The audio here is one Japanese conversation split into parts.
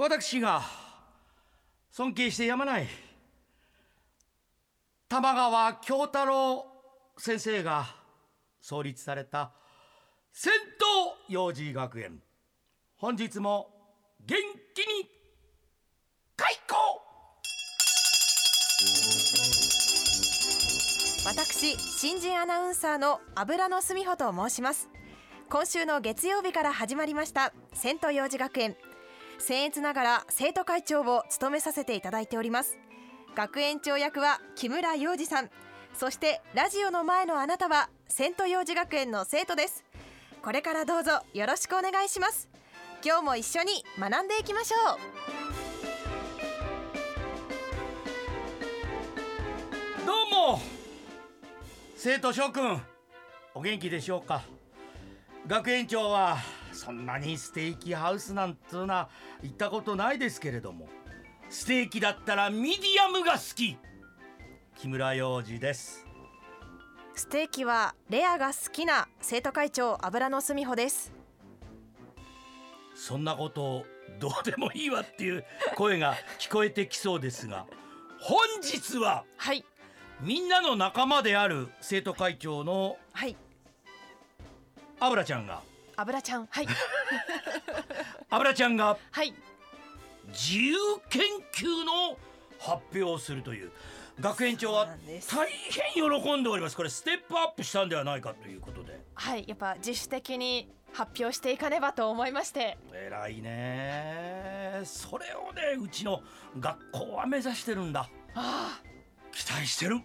私が尊敬してやまない玉川京太郎先生が創立された仙東幼児学園。本日も元気に開校私新人アナウンサーの油野澄穂と申します。今週の月曜日から始まりました仙東幼児学園。僭越ながら生徒会長を務めさせていただいております。学園長役は木村洋二さん。そしてラジオの前のあなたは仙東幼児学園の生徒です。これからどうぞよろしくお願いします。今日も一緒に学んでいきましょう。どうも。生徒諸君お元気でしょうか？学園長はそんなにステーキハウスなんつうな行ったことないですけれども。ステーキだったらミディアムが好き。木村洋二です。ステーキはレアが好きな生徒会長油野澄穂です。そんなことどうでもいいわっていう声が聞こえてきそうですが本日ははい。みんなの仲間である生徒会長のはい。油ちゃんが油ちゃん。はい。油ちゃんがはい。自由研究の発表をするという。学園長は大変喜んでおります。これステップアップしたんではないかということで。はい。やっぱ自主的に発表していかねばと思いまして。偉いね。それをねうちの学校は目指してるんだ。あ。期待してる。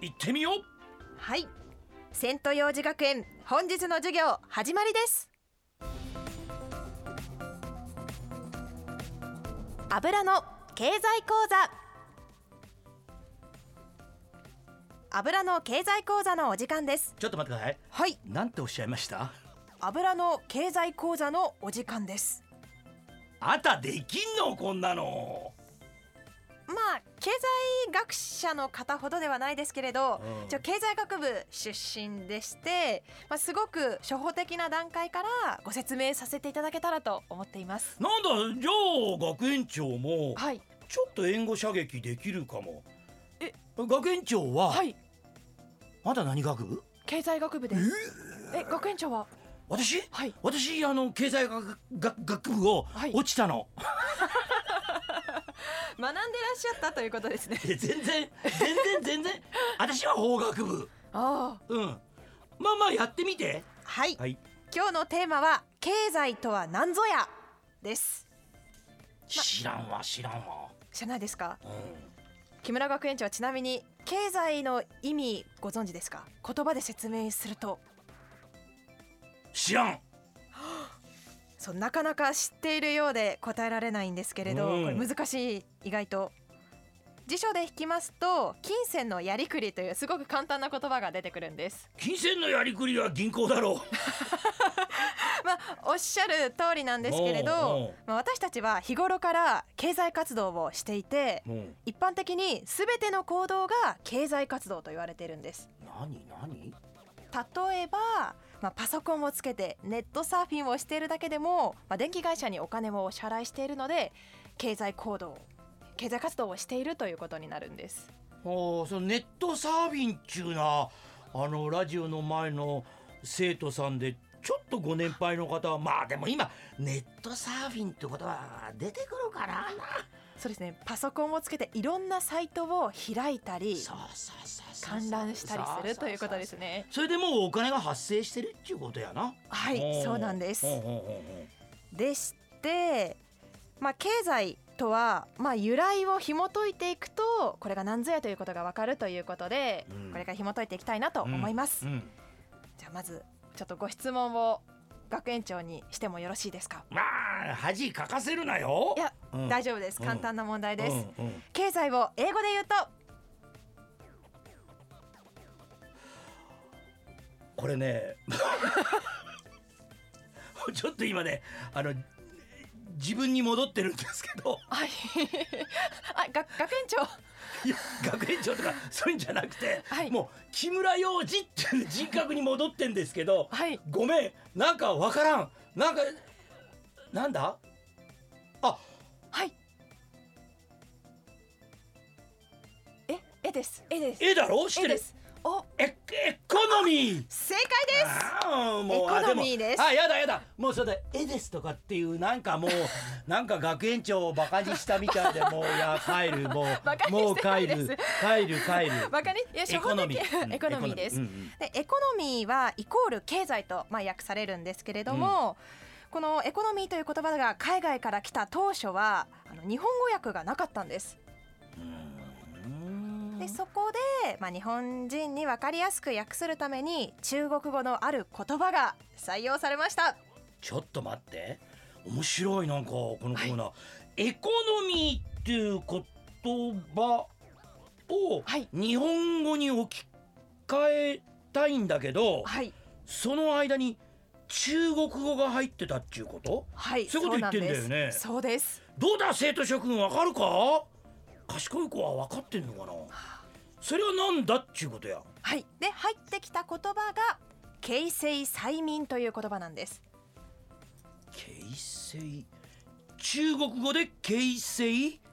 行ってみよう。はいセント幼児学園本日の授業始まりです。油の経済講座。油の経済講座のお時間です。ちょっと待ってください。はい。なんておっしゃいました？油の経済講座のお時間です。あんたできんの？こんなのまあ経済学者の方ほどではないですけれど、うん。一応経済学部出身でして、まあ、すごく初歩的な段階からご説明させていただけたらと思っています。なんだじゃあ学園長もはい、ちょっと援護射撃できるかも。え？学園長は、はい、まだ何学部？経済学部です。え、学園長は、私？はい、私あの経済学学学部をはい。落ちたの、学んでらっしゃったということですね。全然全然全然。私は法学部。あうん。まあまあやってみて。あ、はい、はい。今日のテーマは経済とは何ぞや。です。知らんわ知らんわ、知らないですか？うん、木村学園長はちなみに経済の意味ご存知ですか？言葉で説明すると。知らんそうなかなか知っているようで答えられないんですけれど、うん。これ難しい意外と。辞書で引きますと金銭のやりくりというすごく簡単な言葉が出てくるんです。金銭のやりくりは銀行だろ まあおっしゃる通りなんですけれどう、まあ、私たちは日頃から経済活動をしていて一般的に全ての行動が経済活動と言われているんです。何何？例えば、まあ、パソコンをつけてネットサーフィンをしているだけでも、まあ、電気会社にお金をお支払いしているので経済行動経済活動をしているということになるんです。おーそのネットサーフィンっちゅうなあのラジオの前の生徒さんでちょっとご年配の方はまあでも今ネットサーフィンってことは出てくるかな。そうですね。パソコンをつけていろんなサイトを開いたり観覧したりするということですね。それでもうお金が発生してるっていうことやな。はいそうなんです。でして、まあ、経済とは、まあ、由来を紐解いていくとこれが何ぞやということがわかるということで、うん。これから紐解いていきたいなと思います、うん。うん。じゃあまずちょっとご質問を学園長にしてもよろしいですか？まあ恥かかせるなよ。いや、うん。大丈夫です。うん。簡単な問題です、うんうん。経済を英語で言うと？これね。ちょっと今ねあの自分に戻ってるんですけど。はいそういうんじゃなくて、はい、もう木村洋二っていう人格に戻ってんですけど、はい、ごめんなんかわからん。なんかなんだ？あ。はい。え絵です。絵です。絵だろ？知ってる？エエコノミー。正解です。あーもうエコノミーです。あやだやだ。もうそれで絵ですとかっていうなんかもう なんか学園長をバカにしたみたいでもういや帰る。もう バカにもうしてない帰です。る。帰る帰る。バカにいや初歩エコノミ的ーうんエコノミーです、エコノミー。うんうん。でエコノミーはイコール経済とまあ訳されるんですけれども、このエコノミーという言葉が海外から来た当初はあの日本語訳がなかったんです。うん。でそこで、まあ、日本人に分かりやすく訳するために中国語のある言葉が採用されました。ちょっと待って。面白いなんかこのコーナー、エコノミーっていう言葉をはい。日本語に置き換えたいんだけど、はい。その間に中国語が入ってたっていうこと？はい。そういうこと言ってんだよね。そうです。どうだ？生徒諸君わかるか？賢い子は分かってんのかな？それはなんだっちゅうことや？はい。で入ってきた言葉が形成催眠という言葉なんです。形成中国語で形成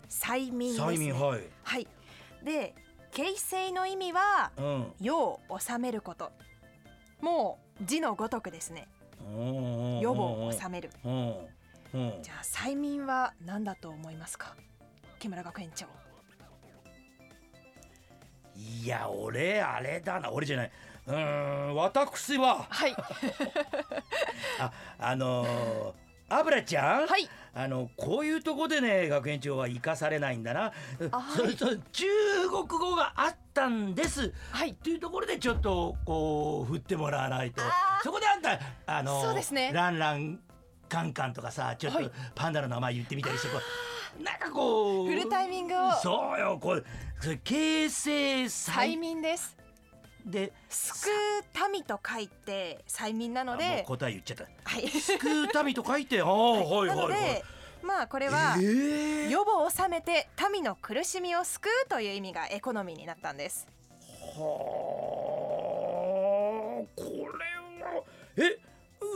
催眠です、ね、催眠はい。はい。で形成の意味はうん。世を治めること。もう字のごとくですね。世を治める。うんうんじゃあ催眠は何だと思いますか？木村学園長いや俺あれだな。俺じゃない。うーん私は。はい。ああのー、アブラちゃん、はい。あのこういうとこでね学園長は生かされないんだな、あはい。それと中国語があったんです。はい。っていうところでちょっとこう振ってもらわないと。そこであんたあのそうですね。ランランカンカンとかさちょっとはい。パンダの名前言ってみたりしてこうなんかこう振るタイミングを。そうよこれそれ形成催最眠です。で救う民と書いて催眠なのあもうで答え言っちゃった。はい。救う民と書いてああはい。なので、はいはい。まあこれは、えー。予防を収めて民の苦しみを救うという意味がエコノミーになったんです。はあこれはえ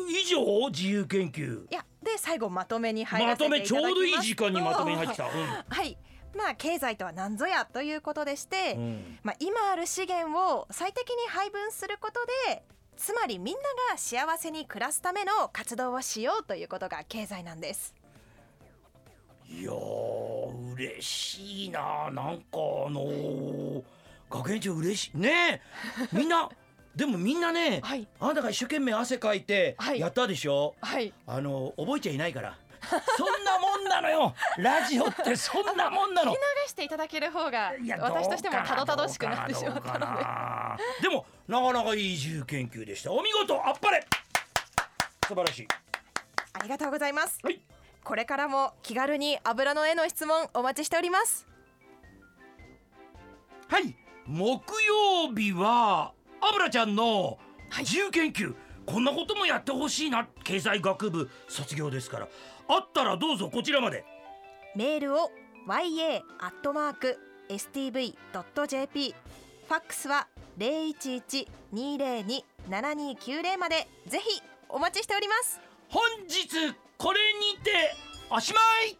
以上？自由研究。いやで最後まとめに入らまとせていただきますと。めちょうどいい時間にまとめに入ってきた、はいまあ経済とは何ぞやということでして、うん。うんまあ、今ある資源を最適に配分することでつまりみんなが幸せに暮らすための活動をしようということが経済なんです。いやー嬉しいな。なんかあのー、学園長嬉しい。ねえ みんなでもみんなね、はい。あなたが一生懸命汗かいてはい。やったでしょ、はい。あの覚えちゃいないからそんなもんなのよ。ラジオってそんなもんなの。流していただける方が私としてもたどたどしくなってしまったので。な。でもなかなかいい自由研究でした。お見事あっぱれ。素晴らしい。ありがとうございます。はい。これからも気軽に油の絵の質問お待ちしております。はい。木曜日はアブラちゃんのはい。自由研究、こんなこともやってほしいな。経済学部卒業ですから。あったらどうぞこちらまで。メールを ya.stv.jp ファックスは011-202-7290まで。ぜひお待ちしております。本日これにておしまい